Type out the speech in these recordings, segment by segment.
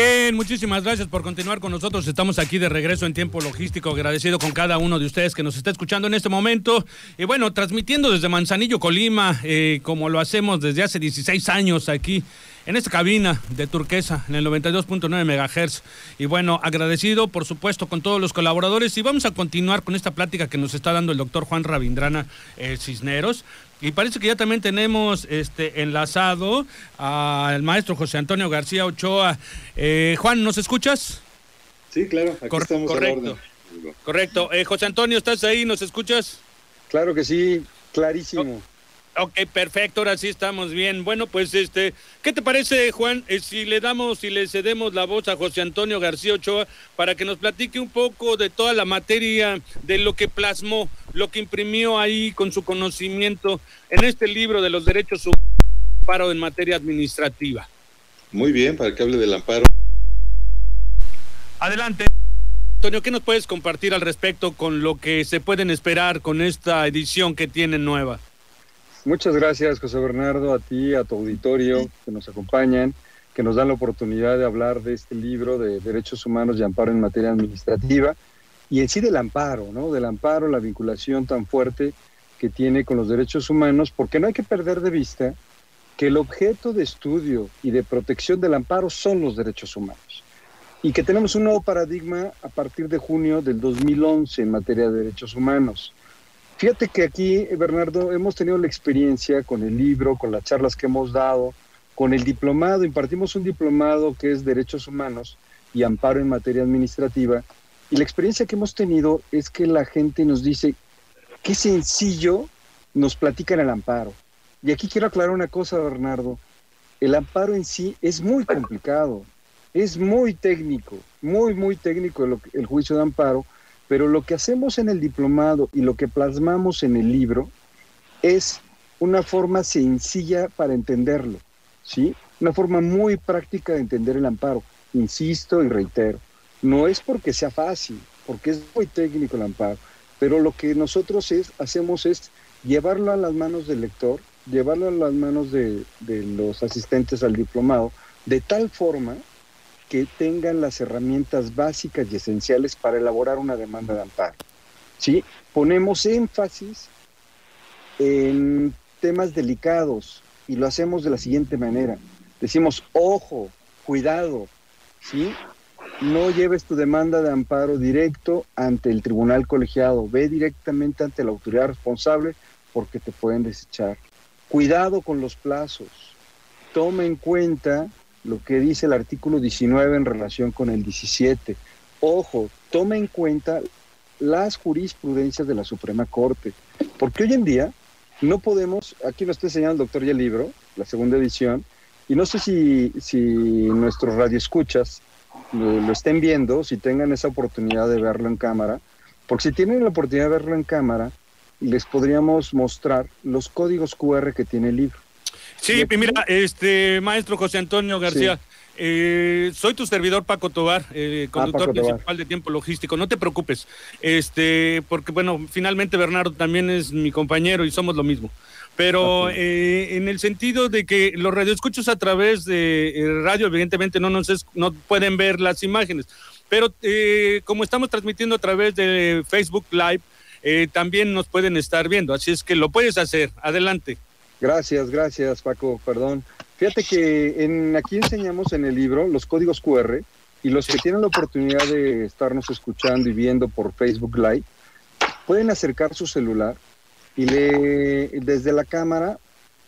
Bien, muchísimas gracias por continuar con nosotros. Estamos aquí de regreso en tiempo logístico, agradecido con cada uno de ustedes que nos está escuchando en este momento. Y bueno, transmitiendo desde Manzanillo, Colima, eh, como lo hacemos desde hace 16 años aquí en esta cabina de Turquesa, en el 92.9 MHz. Y bueno, agradecido, por supuesto, con todos los colaboradores. Y vamos a continuar con esta plática que nos está dando el doctor Juan Rabindrana eh, Cisneros. Y parece que ya también tenemos este enlazado al maestro José Antonio García Ochoa. Eh, Juan, ¿nos escuchas? Sí, claro, aquí estamos correcto. Correcto. Eh, José Antonio, ¿estás ahí? ¿Nos escuchas? Claro que sí, clarísimo. Ok, perfecto, ahora sí estamos bien. Bueno, pues este, ¿qué te parece, Juan, eh, si le damos, si le cedemos la voz a José Antonio García Ochoa para que nos platique un poco de toda la materia, de lo que plasmó, lo que imprimió ahí con su conocimiento en este libro de los derechos humanos amparo en materia administrativa? Muy bien, para que hable del amparo. Adelante. Antonio, ¿qué nos puedes compartir al respecto con lo que se pueden esperar con esta edición que tienen nueva? Muchas gracias, José Bernardo, a ti, a tu auditorio que nos acompañan, que nos dan la oportunidad de hablar de este libro de Derechos Humanos y Amparo en Materia Administrativa y en sí del amparo, ¿no? Del amparo, la vinculación tan fuerte que tiene con los derechos humanos, porque no hay que perder de vista que el objeto de estudio y de protección del amparo son los derechos humanos y que tenemos un nuevo paradigma a partir de junio del 2011 en materia de derechos humanos. Fíjate que aquí, Bernardo, hemos tenido la experiencia con el libro, con las charlas que hemos dado, con el diplomado, impartimos un diplomado que es Derechos Humanos y Amparo en Materia Administrativa, y la experiencia que hemos tenido es que la gente nos dice, qué sencillo nos platican el amparo. Y aquí quiero aclarar una cosa, Bernardo, el amparo en sí es muy complicado, es muy técnico, muy, muy técnico el, el juicio de amparo, pero lo que hacemos en el diplomado y lo que plasmamos en el libro es una forma sencilla para entenderlo, ¿sí? Una forma muy práctica de entender el amparo. Insisto y reitero, no es porque sea fácil, porque es muy técnico el amparo, pero lo que nosotros es, hacemos es llevarlo a las manos del lector, llevarlo a las manos de, de los asistentes al diplomado, de tal forma que tengan las herramientas básicas y esenciales para elaborar una demanda de amparo. ¿sí? Ponemos énfasis en temas delicados y lo hacemos de la siguiente manera. Decimos, ojo, cuidado, ¿sí? No lleves tu demanda de amparo directo ante el tribunal colegiado, ve directamente ante la autoridad responsable porque te pueden desechar. Cuidado con los plazos. Toma en cuenta lo que dice el artículo 19 en relación con el 17. Ojo, toma en cuenta las jurisprudencias de la Suprema Corte, porque hoy en día no podemos, aquí lo está enseñando el doctor y el libro, la segunda edición, y no sé si, si nuestros radioescuchas lo, lo estén viendo, si tengan esa oportunidad de verlo en cámara, porque si tienen la oportunidad de verlo en cámara, les podríamos mostrar los códigos QR que tiene el libro. Sí, mira, este maestro José Antonio García, eh, soy tu servidor Paco Tobar, eh, Ah, conductor principal de tiempo logístico. No te preocupes, este, porque bueno, finalmente Bernardo también es mi compañero y somos lo mismo. Pero eh, en el sentido de que los radioescuchos a través de eh, radio, evidentemente no nos es- no pueden ver las imágenes, pero eh, como estamos transmitiendo a través de Facebook Live, eh, también nos pueden estar viendo. Así es que lo puedes hacer. Adelante. Gracias, gracias Paco, perdón. Fíjate que en, aquí enseñamos en el libro los códigos QR y los que tienen la oportunidad de estarnos escuchando y viendo por Facebook Live pueden acercar su celular y le, desde la cámara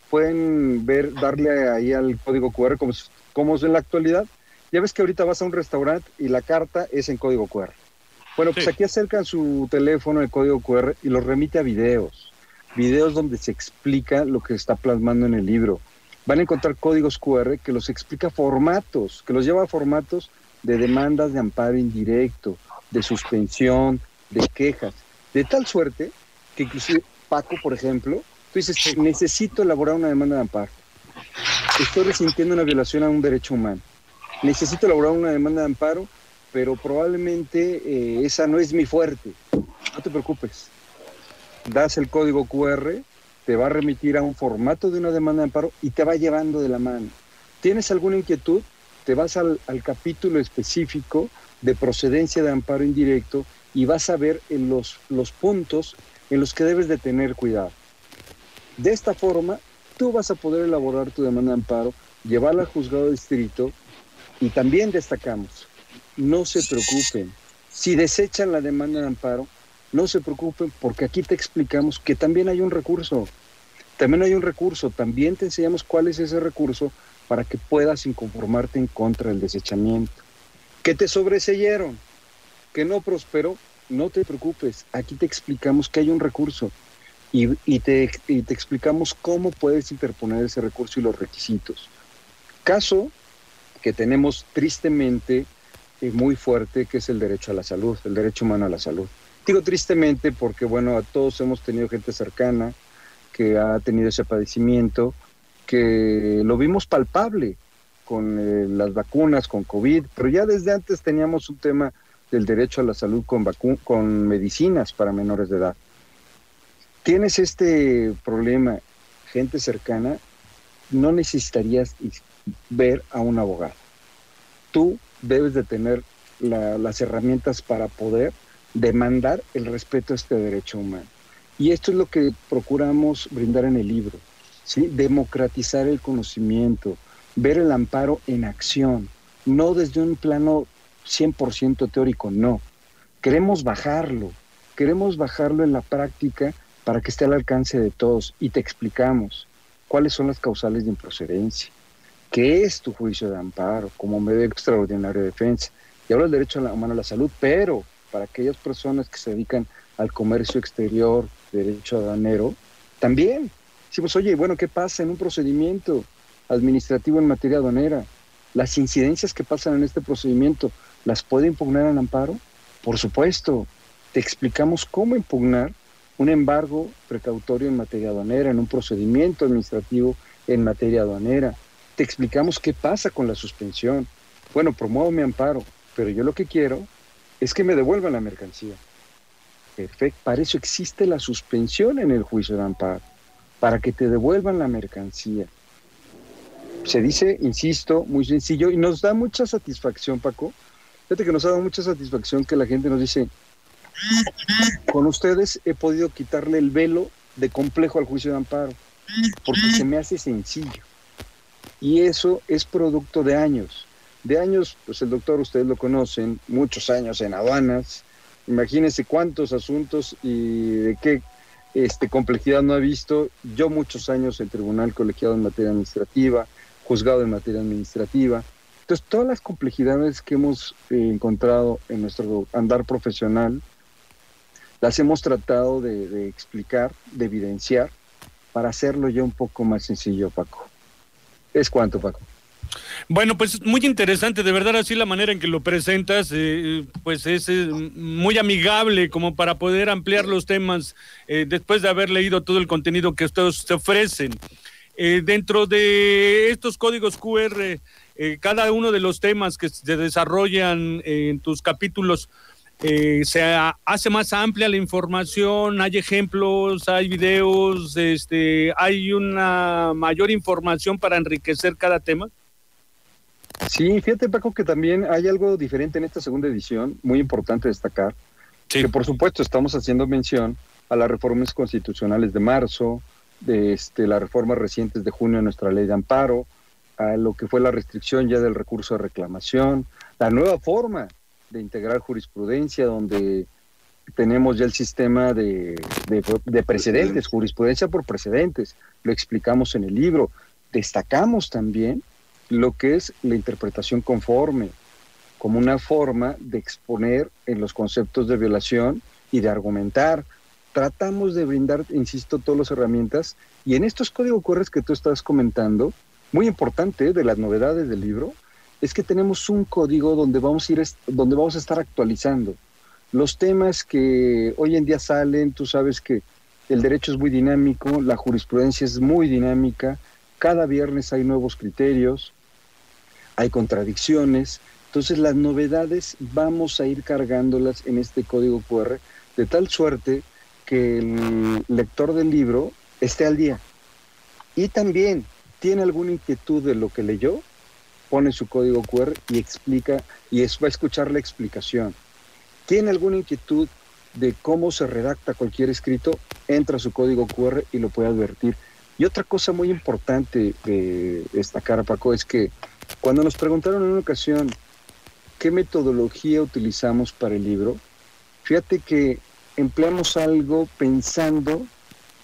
pueden ver, darle ahí al código QR como, es- como es en la actualidad. Ya ves que ahorita vas a un restaurante y la carta es en código QR. Bueno, pues aquí acercan su teléfono el código QR y los remite a videos videos donde se explica lo que está plasmando en el libro. Van a encontrar códigos QR que los explica formatos, que los lleva a formatos de demandas de amparo indirecto, de suspensión, de quejas, de tal suerte que inclusive Paco, por ejemplo, tú dices, necesito elaborar una demanda de amparo. estoy resintiendo una violación a un derecho humano. Necesito elaborar una demanda de amparo, pero probablemente eh, esa no es mi fuerte. No te preocupes. Das el código QR, te va a remitir a un formato de una demanda de amparo y te va llevando de la mano. ¿Tienes alguna inquietud? Te vas al, capítulo específico de procedencia de amparo indirecto y vas a ver en los, los puntos en los que debes de tener cuidado. De esta forma, tú vas a poder elaborar tu demanda de amparo, llevarla al juzgado distrito y también destacamos, no se preocupen, si desechan la demanda de amparo, no se preocupen porque aquí te explicamos que también hay un recurso, también hay un recurso, también te enseñamos cuál es ese recurso para que puedas inconformarte en contra del desechamiento. Que te sobreseyeron, que no prosperó, no te preocupes, aquí te explicamos que hay un recurso y, te, y te explicamos cómo puedes interponer ese recurso y los requisitos. Caso que tenemos tristemente eh, muy fuerte, que es el derecho a la salud, el derecho humano a la salud. Digo tristemente porque, bueno, a todos hemos tenido gente cercana que ha tenido ese padecimiento, que lo vimos palpable con eh, las vacunas, con COVID, pero ya desde antes teníamos un tema del derecho a la salud con, con medicinas para menores de edad tienes este problema, gente cercana, no necesitarías ver a un abogado. Tú debes de tener las herramientas para poder demandar el respeto a este derecho humano. Y esto es lo que procuramos brindar en el libro, ¿sí? democratizar el conocimiento, ver el amparo en acción, no desde un plano 100% teórico, no. Queremos bajarlo, queremos bajarlo en la práctica para que esté al alcance de todos y te explicamos cuáles son las causales de improcedencia, qué es tu juicio de amparo como medio extraordinario de defensa. Y habla del derecho humano a la salud, pero para aquellas personas que se dedican al comercio exterior, derecho aduanero, también decimos, oye, bueno, ¿qué pasa en un procedimiento administrativo en materia aduanera? Las incidencias que pasan en este procedimiento, ¿las puede impugnar al amparo? Por supuesto, te explicamos cómo impugnar un embargo precautorio en materia aduanera, en un procedimiento administrativo en materia aduanera. Te explicamos qué pasa con la suspensión. Bueno, promuevo mi amparo, pero yo lo que quiero es que me devuelvan la mercancía. Perfecto, para eso existe la suspensión en el juicio de amparo, para que te devuelvan la mercancía. Se dice, insisto, muy sencillo y nos da mucha satisfacción, Paco. Fíjate que nos ha dado mucha satisfacción que la gente nos dice, con ustedes he podido quitarle el velo de complejo al juicio de amparo, porque se me hace sencillo. Y eso es producto de años. De años, pues el doctor, ustedes lo conocen, muchos años en aduanas. Imagínense cuántos asuntos y de qué este, complejidad no ha visto. Yo muchos años en tribunal colegiado en materia administrativa, juzgado en materia administrativa. Entonces, todas las complejidades que hemos eh, encontrado en nuestro andar profesional, las hemos tratado de, explicar, de evidenciar, para hacerlo ya un poco más sencillo, Paco. ¿Es cuánto, Paco? Bueno, pues muy interesante, de verdad así la manera en que lo presentas, eh, pues es eh, muy amigable como para poder ampliar los temas eh, después de haber leído todo el contenido que ustedes te ofrecen. dentro de estos códigos QR, cada uno de los temas que se desarrollan en tus capítulos, eh, se hace más amplia la información, hay ejemplos, hay videos, este, hay una mayor información para enriquecer cada tema. Sí, fíjate Paco que también hay algo diferente en esta segunda edición, muy importante destacar, que por supuesto estamos haciendo mención a las reformas constitucionales de marzo, de este, las reformas recientes de junio de nuestra ley de amparo, a lo que fue la restricción ya del recurso de reclamación, la nueva forma de integrar jurisprudencia, donde tenemos ya el sistema de, de, precedentes, jurisprudencia por precedentes, lo explicamos en el libro. Destacamos también lo que es la interpretación conforme, como una forma de exponer en los conceptos de violación y de argumentar. Tratamos de brindar, insisto, todas las herramientas y en estos códigos corres que tú estás comentando, muy importante de las novedades del libro, es que tenemos un código donde vamos a ir, donde vamos a estar actualizando los temas que hoy en día salen. Tú sabes que el derecho es muy dinámico, la jurisprudencia es muy dinámica Cada viernes hay nuevos criterios, hay contradicciones. Entonces las novedades vamos a ir cargándolas en este código QR de tal suerte que el lector del libro esté al día. Y también tiene alguna inquietud de lo que leyó, pone su código QR y explica, y es, va a escuchar la explicación. Tiene alguna inquietud de cómo se redacta cualquier escrito, entra su código QR y lo puede advertir. Y otra cosa muy importante de destacar, Paco, es que cuando nos preguntaron en una ocasión qué metodología utilizamos para el libro, fíjate que empleamos algo pensando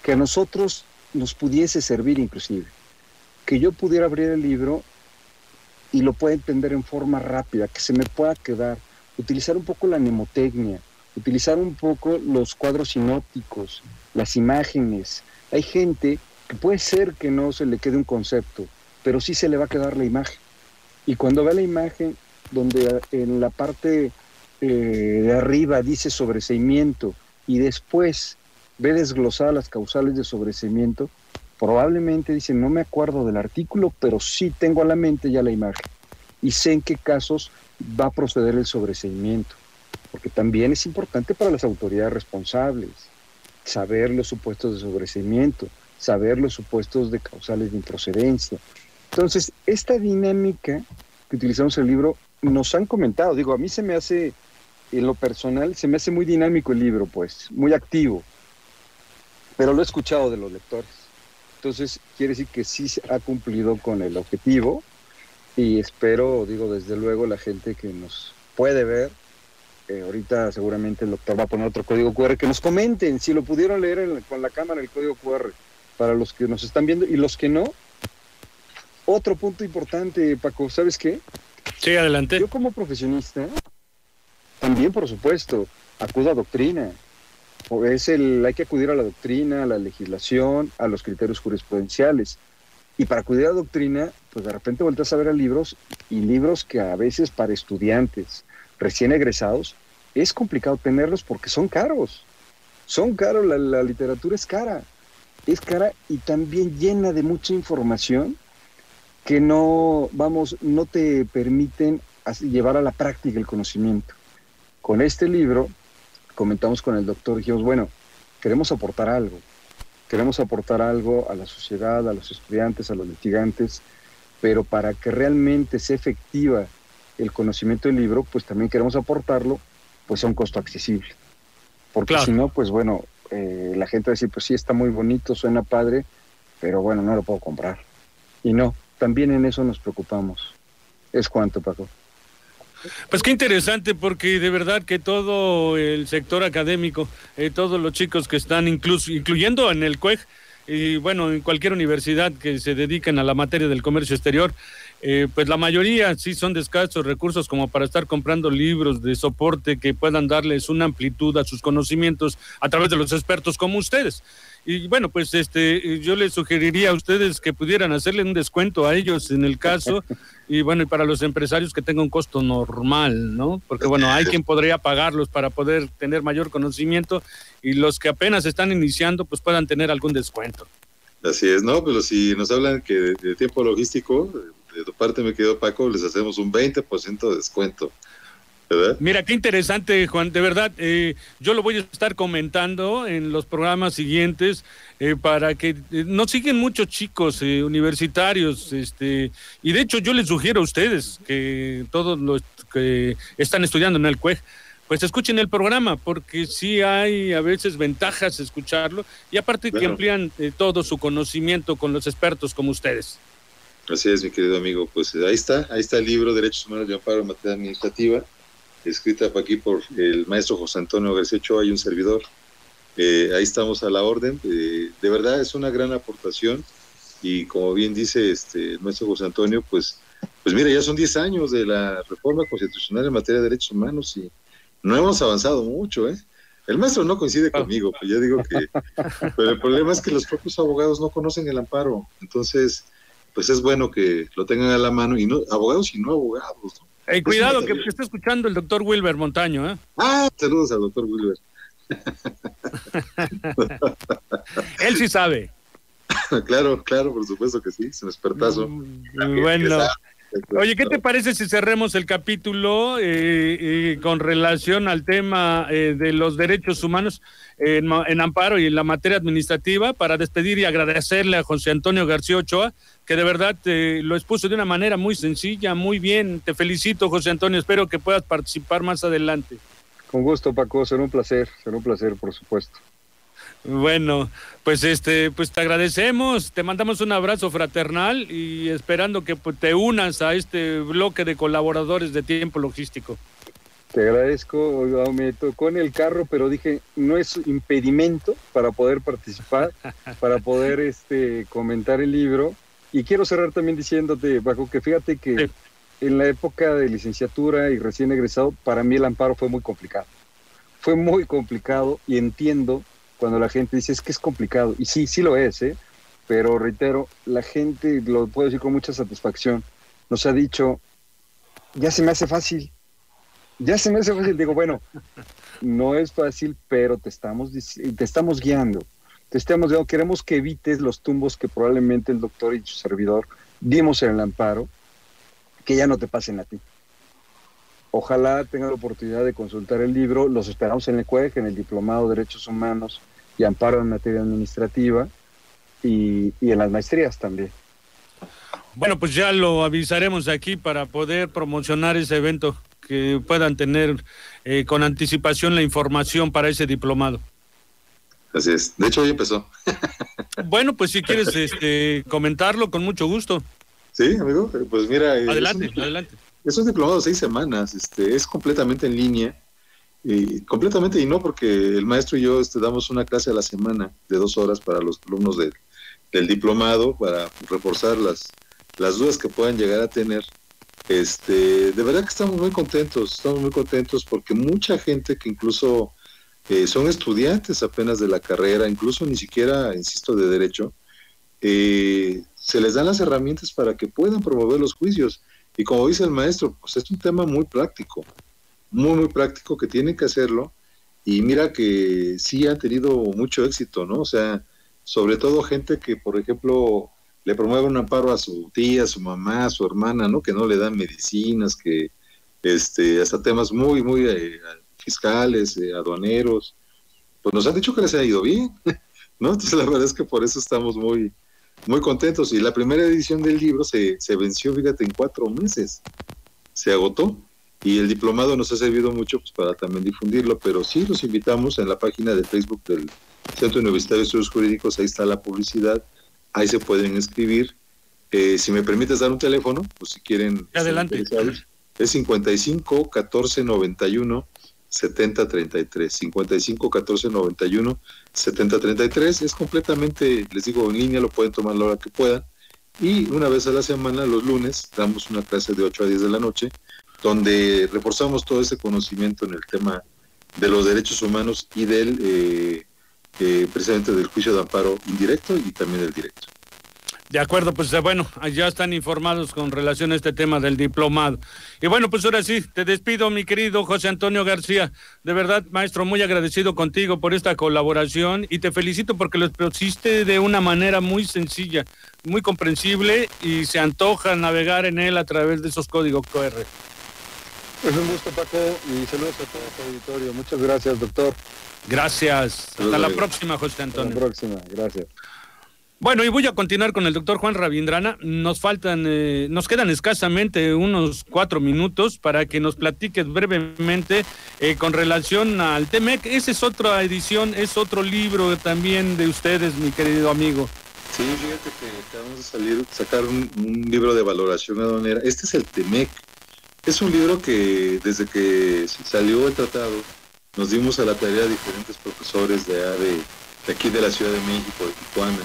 que a nosotros nos pudiese servir inclusive, que yo pudiera abrir el libro y lo pueda entender en forma rápida, que se me pueda quedar, utilizar un poco la mnemotecnia, utilizar un poco los cuadros sinópticos, las imágenes. Hay gente que puede ser que no se le quede un concepto, pero sí se le va a quedar la imagen. Y cuando ve la imagen donde en la parte eh, de arriba dice sobreseimiento y después ve desglosadas las causales de sobreseimiento, probablemente dice, no me acuerdo del artículo, pero sí tengo a la mente ya la imagen y sé en qué casos va a proceder el sobreseimiento porque también es importante para las autoridades responsables saber los supuestos de sobreseimiento, saber los supuestos de causales de improcedencia. Entonces, esta dinámica que utilizamos en el libro nos han comentado, digo, a mí se me hace, en lo personal, se me hace muy dinámico el libro, pues, muy activo, pero lo he escuchado de los lectores. Entonces, quiere decir que sí ha cumplido con el objetivo y espero, digo, desde luego la gente que nos puede ver, eh, ahorita seguramente el doctor va a poner otro código QR, que nos comenten si lo pudieron leer con la cámara el código QR, para los que nos están viendo y los que no. Otro punto importante, Paco, ¿sabes qué? Sí, adelante. Yo como profesionista, también por supuesto, acudo a doctrina. Es el, hay que acudir a la doctrina, a la legislación, a los criterios jurisprudenciales. Y para acudir a doctrina, pues de repente vueltas a ver a libros y libros que a veces para estudiantes, recién egresados, es complicado tenerlos porque son caros. Son caros, la, literatura es cara. Es cara y también llena de mucha información que no, vamos, no te permiten llevar a la práctica el conocimiento. Con este libro, comentamos con el doctor, dijimos, bueno, queremos aportar algo, queremos aportar algo a la sociedad, a los estudiantes, a los litigantes, pero para que realmente sea efectiva el conocimiento del libro, pues también queremos aportarlo pues a un costo accesible. Porque si no, pues bueno, eh, la gente va a decir, pues sí, está muy bonito, suena padre, pero bueno, no lo puedo comprar. Y no, también en eso nos preocupamos. ¿Es cuánto, Paco? Pues qué interesante, porque de verdad que todo el sector académico, eh, todos los chicos que están, incluso, incluyendo en el CUEG, y bueno, en cualquier universidad que se dediquen a la materia del comercio exterior, eh, pues la mayoría sí son de escasos recursos como para estar comprando libros de soporte que puedan darles una amplitud a sus conocimientos a través de los expertos como ustedes. Y bueno, pues este, yo les sugeriría a ustedes que pudieran hacerle un descuento a ellos en el caso, y bueno, y para los empresarios que tengan un costo normal, ¿no? Porque bueno, hay quien podría pagarlos para poder tener mayor conocimiento y los que apenas están iniciando, pues puedan tener algún descuento. Así es, ¿no? Pero si nos hablan que de tiempo logístico, de tu parte, me quedo Paco, les hacemos un 20% de descuento. ¿Verdad? Mira, qué interesante, Juan. De verdad, eh, yo lo voy a estar comentando en los programas siguientes eh, para que eh, nos siguen muchos chicos universitarios. este Y de hecho, yo les sugiero a ustedes que todos los que están estudiando en el CUEG, pues escuchen el programa, porque sí hay a veces ventajas escucharlo y aparte que amplían todo su conocimiento con los expertos como ustedes. Así es, mi querido amigo. Pues ahí está, ahí está el libro Derechos Humanos de Amparo en Materia Administrativa, escrita aquí por el maestro José Antonio García Ochoa y un servidor. Eh, ahí estamos a la orden. Eh, de verdad es una gran aportación y como bien dice este nuestro José Antonio, pues, pues mira, ya son 10 años de la reforma constitucional en materia de derechos humanos y no hemos avanzado mucho, ¿eh? El maestro no coincide ah. conmigo, pues yo digo que, pero el problema es que los propios abogados no conocen el amparo, entonces pues es bueno que lo tengan a la mano, y no abogados y no abogados. Cuidado que está escuchando el doctor Wilber Montaño. ¿eh? Ah, saludos al doctor Wilber. Él sí sabe. claro, claro, por supuesto que sí, es un expertazo. Mm, bueno. Oye, ¿qué te parece si cerremos el capítulo eh, con relación al tema eh, de los derechos humanos en, amparo y en la materia administrativa para despedir y agradecerle a José Antonio García Ochoa, que de verdad lo expuso de una manera muy sencilla, muy bien. Te felicito, José Antonio, espero que puedas participar más adelante. Con gusto, Paco, será un placer, será un placer, por supuesto. Bueno, pues este, pues te agradecemos, te mandamos un abrazo fraternal y esperando que pues, te unas a este bloque de colaboradores de tiempo logístico. Te agradezco, me tocó en el carro, pero dije, no es impedimento para poder participar, para poder este comentar el libro. Y quiero cerrar también diciéndote, Bajo, que fíjate que en la época de licenciatura y recién egresado, para mí el amparo fue muy complicado. Fue muy complicado y entiendo cuando la gente dice es que es complicado. Y sí, sí lo es, ¿eh? pero reitero, la gente, lo puedo decir con mucha satisfacción, nos ha dicho, ya se me hace fácil, ya se me hace fácil. Digo, bueno, no es fácil, pero te estamos, te estamos guiando. Te estamos guiando. Queremos que evites los tumbos que probablemente el doctor y su servidor dimos en el amparo, que ya no te pasen a ti. Ojalá tenga la oportunidad de consultar el libro. Los esperamos en el CUEG, en el Diplomado de Derechos Humanos y Amparo en Materia Administrativa y, en las maestrías también. Bueno, pues ya lo avisaremos aquí para poder promocionar ese evento, que puedan tener eh, con anticipación la información para ese diplomado. Así es. De hecho, hoy empezó. bueno, pues si quieres este, comentarlo, con mucho gusto. Sí, amigo. Pues mira. Adelante, adelante. Es un diplomado de seis semanas, este, es completamente en línea, y completamente, y no porque el maestro y yo este, damos una clase a la semana de dos horas para los alumnos del diplomado, para reforzar las, las dudas que puedan llegar a tener. Este, de verdad que estamos muy contentos, estamos muy contentos porque mucha gente que incluso eh, son estudiantes apenas de la carrera, incluso ni siquiera, insisto, de derecho, eh, se les dan las herramientas para que puedan promover los juicios. Y como dice el maestro, pues es un tema muy práctico, muy, muy práctico que tienen que hacerlo. Y mira que sí ha tenido mucho éxito, ¿no? O sea, sobre todo gente que, por ejemplo, le promueve un amparo a su tía, a su mamá, a su hermana, ¿no? Que no le dan medicinas, que este, hasta temas muy, muy eh, fiscales, eh, aduaneros, pues nos han dicho que les ha ido bien, ¿no? Entonces la verdad es que por eso estamos muy, muy contentos. Y la primera edición del libro se, se venció, fíjate, en cuatro meses. Se agotó. Y el diplomado nos ha servido mucho pues, para también difundirlo, pero sí los invitamos en la página de Facebook del Centro Universitario de Estudios Jurídicos, ahí está la publicidad, ahí se pueden escribir. Eh, si me permites dar un teléfono, pues si quieren. Adelante. Es 55 14 91 7033, 55 14 91 7033. Es completamente, les digo, en línea, lo pueden tomar la hora que puedan. Y una vez a la semana, los lunes, damos una clase de 8 a 10 de la noche, donde reforzamos todo ese conocimiento en el tema de los derechos humanos y del, eh, eh, precisamente del juicio de amparo indirecto y también el directo. De acuerdo, pues eh, bueno, ya están informados con relación a este tema del diplomado. Y bueno, pues ahora sí, te despido, mi querido José Antonio García. De verdad, maestro, muy agradecido contigo por esta colaboración y te felicito porque lo expusiste de una manera muy sencilla, muy comprensible y se antoja navegar en él a través de esos códigos QR. Es un gusto, Paco, y saludos a todo tu auditorio. Muchas gracias, doctor. Gracias. Hasta la próxima, José Antonio. Hasta la próxima, gracias. Bueno, y voy a continuar con el doctor Juan Ravindrana. Nos faltan, eh, nos quedan escasamente unos cuatro minutos para que nos platiques brevemente eh, con relación al TEMEC. Esa es otra edición, es otro libro también de ustedes, mi querido amigo. Sí, fíjate que acabamos de salir, sacar un, libro de valoración aduanera. Este es el TEMEC. Es un libro que desde que salió el tratado nos dimos a la tarea a diferentes profesores de, de, de aquí de la Ciudad de México, de Tijuana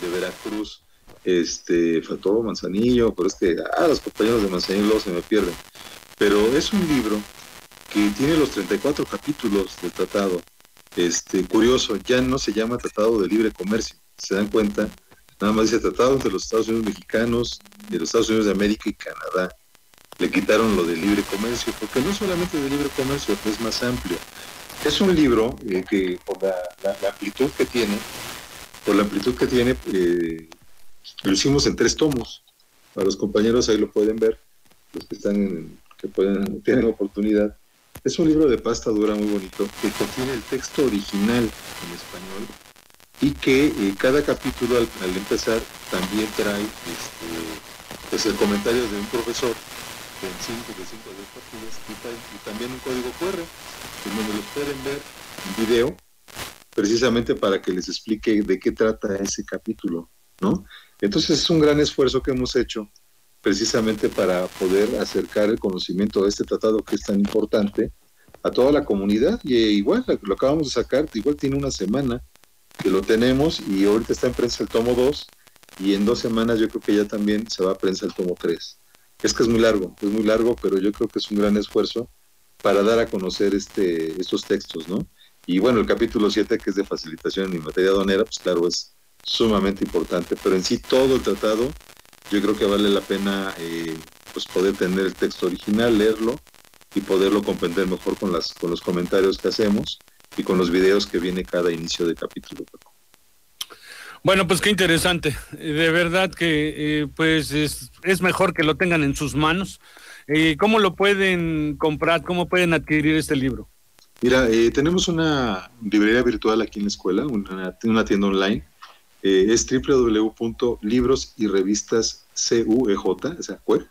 de Veracruz, este, faltó Manzanillo, pero es que, ah, los compañeros de Manzanillo luego se me pierden. Pero es un libro que tiene los 34 capítulos del tratado. Este, curioso, ya no se llama Tratado de Libre Comercio, se dan cuenta, nada más dice Tratado entre los Estados Unidos mexicanos y los Estados Unidos de América y Canadá. Le quitaron lo de libre comercio, porque no solamente de libre comercio, es más amplio. Es un libro eh, que por la amplitud que tiene, por la amplitud que tiene, eh, lo hicimos en tres tomos. Para los compañeros ahí lo pueden ver, los que están en, que pueden, tienen oportunidad. Es un libro de pasta dura muy bonito que contiene el texto original en español y que eh, cada capítulo al, empezar también trae este, pues el comentario de un profesor de 5 de 5 de partidas y, también un código QR, en donde los pueden ver en video, precisamente para que les explique de qué trata ese capítulo, ¿no? Entonces es un gran esfuerzo que hemos hecho precisamente para poder acercar el conocimiento de este tratado que es tan importante a toda la comunidad. Y eh, igual, lo acabamos de sacar, igual tiene una semana que lo tenemos y ahorita está en prensa el tomo 2 y en dos semanas yo creo que ya también se va a prensa el tomo 3. Es que es muy largo, es muy largo, pero yo creo que es un gran esfuerzo para dar a conocer este, estos textos, ¿no? Y bueno, el capítulo 7, que es de facilitación en materia aduanera, pues claro, es sumamente importante, pero en sí todo el tratado, yo creo que vale la pena eh, pues poder tener el texto original, leerlo y poderlo comprender mejor con, las, con los comentarios que hacemos y con los videos que viene cada inicio de capítulo. Bueno, pues qué interesante. De verdad que eh, pues es, es, mejor que lo tengan en sus manos. Eh, ¿Cómo lo pueden comprar? ¿Cómo pueden adquirir este libro? Mira, eh, tenemos una librería virtual aquí en la escuela, una, tienda online. Eh, es www.libros o sea, CUE,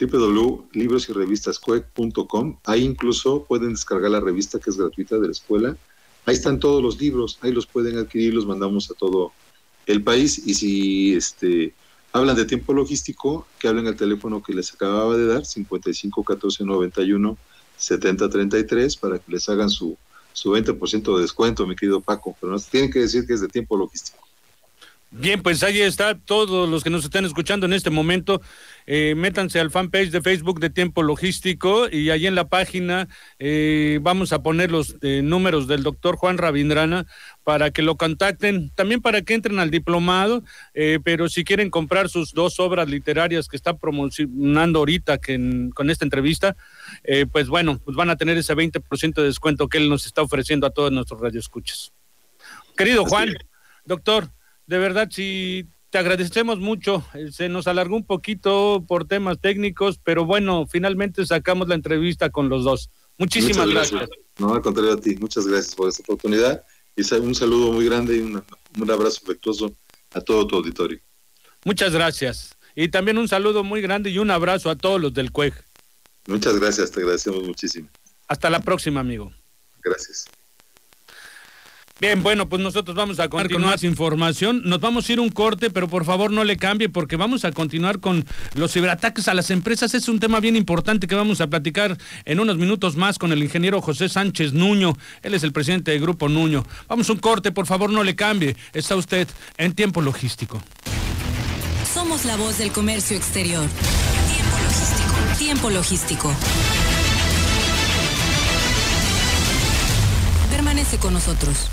www.librosyrevistascuec.com. Ahí incluso pueden descargar la revista que es gratuita de la escuela. Ahí están todos los libros, ahí los pueden adquirir, los mandamos a todo el país. Y si este, hablan de tiempo logístico, que hablen al teléfono que les acababa de dar, 55 14 91 7033, para que les hagan su, su 20% de descuento, mi querido Paco. Pero nos tienen que decir que es de tiempo logístico. Bien, pues ahí está, todos los que nos están escuchando en este momento, eh, métanse al fanpage de Facebook de Tiempo Logístico y ahí en la página eh, vamos a poner los eh, números del doctor Juan Rabindrana para que lo contacten, también para que entren al diplomado, pero si quieren comprar sus dos obras literarias que está promocionando ahorita que con esta entrevista, pues bueno, pues van a tener ese 20% de descuento que él nos está ofreciendo a todos nuestros radioescuchas. Querido Juan, doctor, de verdad sí te agradecemos mucho. Eh, se nos alargó un poquito por temas técnicos, pero bueno, finalmente sacamos la entrevista con los dos. Muchísimas gracias. No, al contrario a ti. Muchas gracias por esta oportunidad y un saludo muy grande y un, un abrazo afectuoso a todo tu auditorio. Muchas gracias. Y también un saludo muy grande y un abrazo a todos los del CUEG. Muchas gracias, te agradecemos muchísimo. Hasta la próxima, amigo. Gracias. Bien, bueno, pues nosotros vamos a continuar con más información. Nos vamos a ir un corte, pero por favor no le cambie porque vamos a continuar con los ciberataques a las empresas. Es un tema bien importante que vamos a platicar en unos minutos más con el ingeniero José Sánchez Nuño. Él es el presidente del Grupo Nuño. Vamos a un corte, por favor no le cambie. Está usted en tiempo logístico. Somos la voz del comercio exterior. Tiempo logístico. Tiempo logístico. Permanece con nosotros.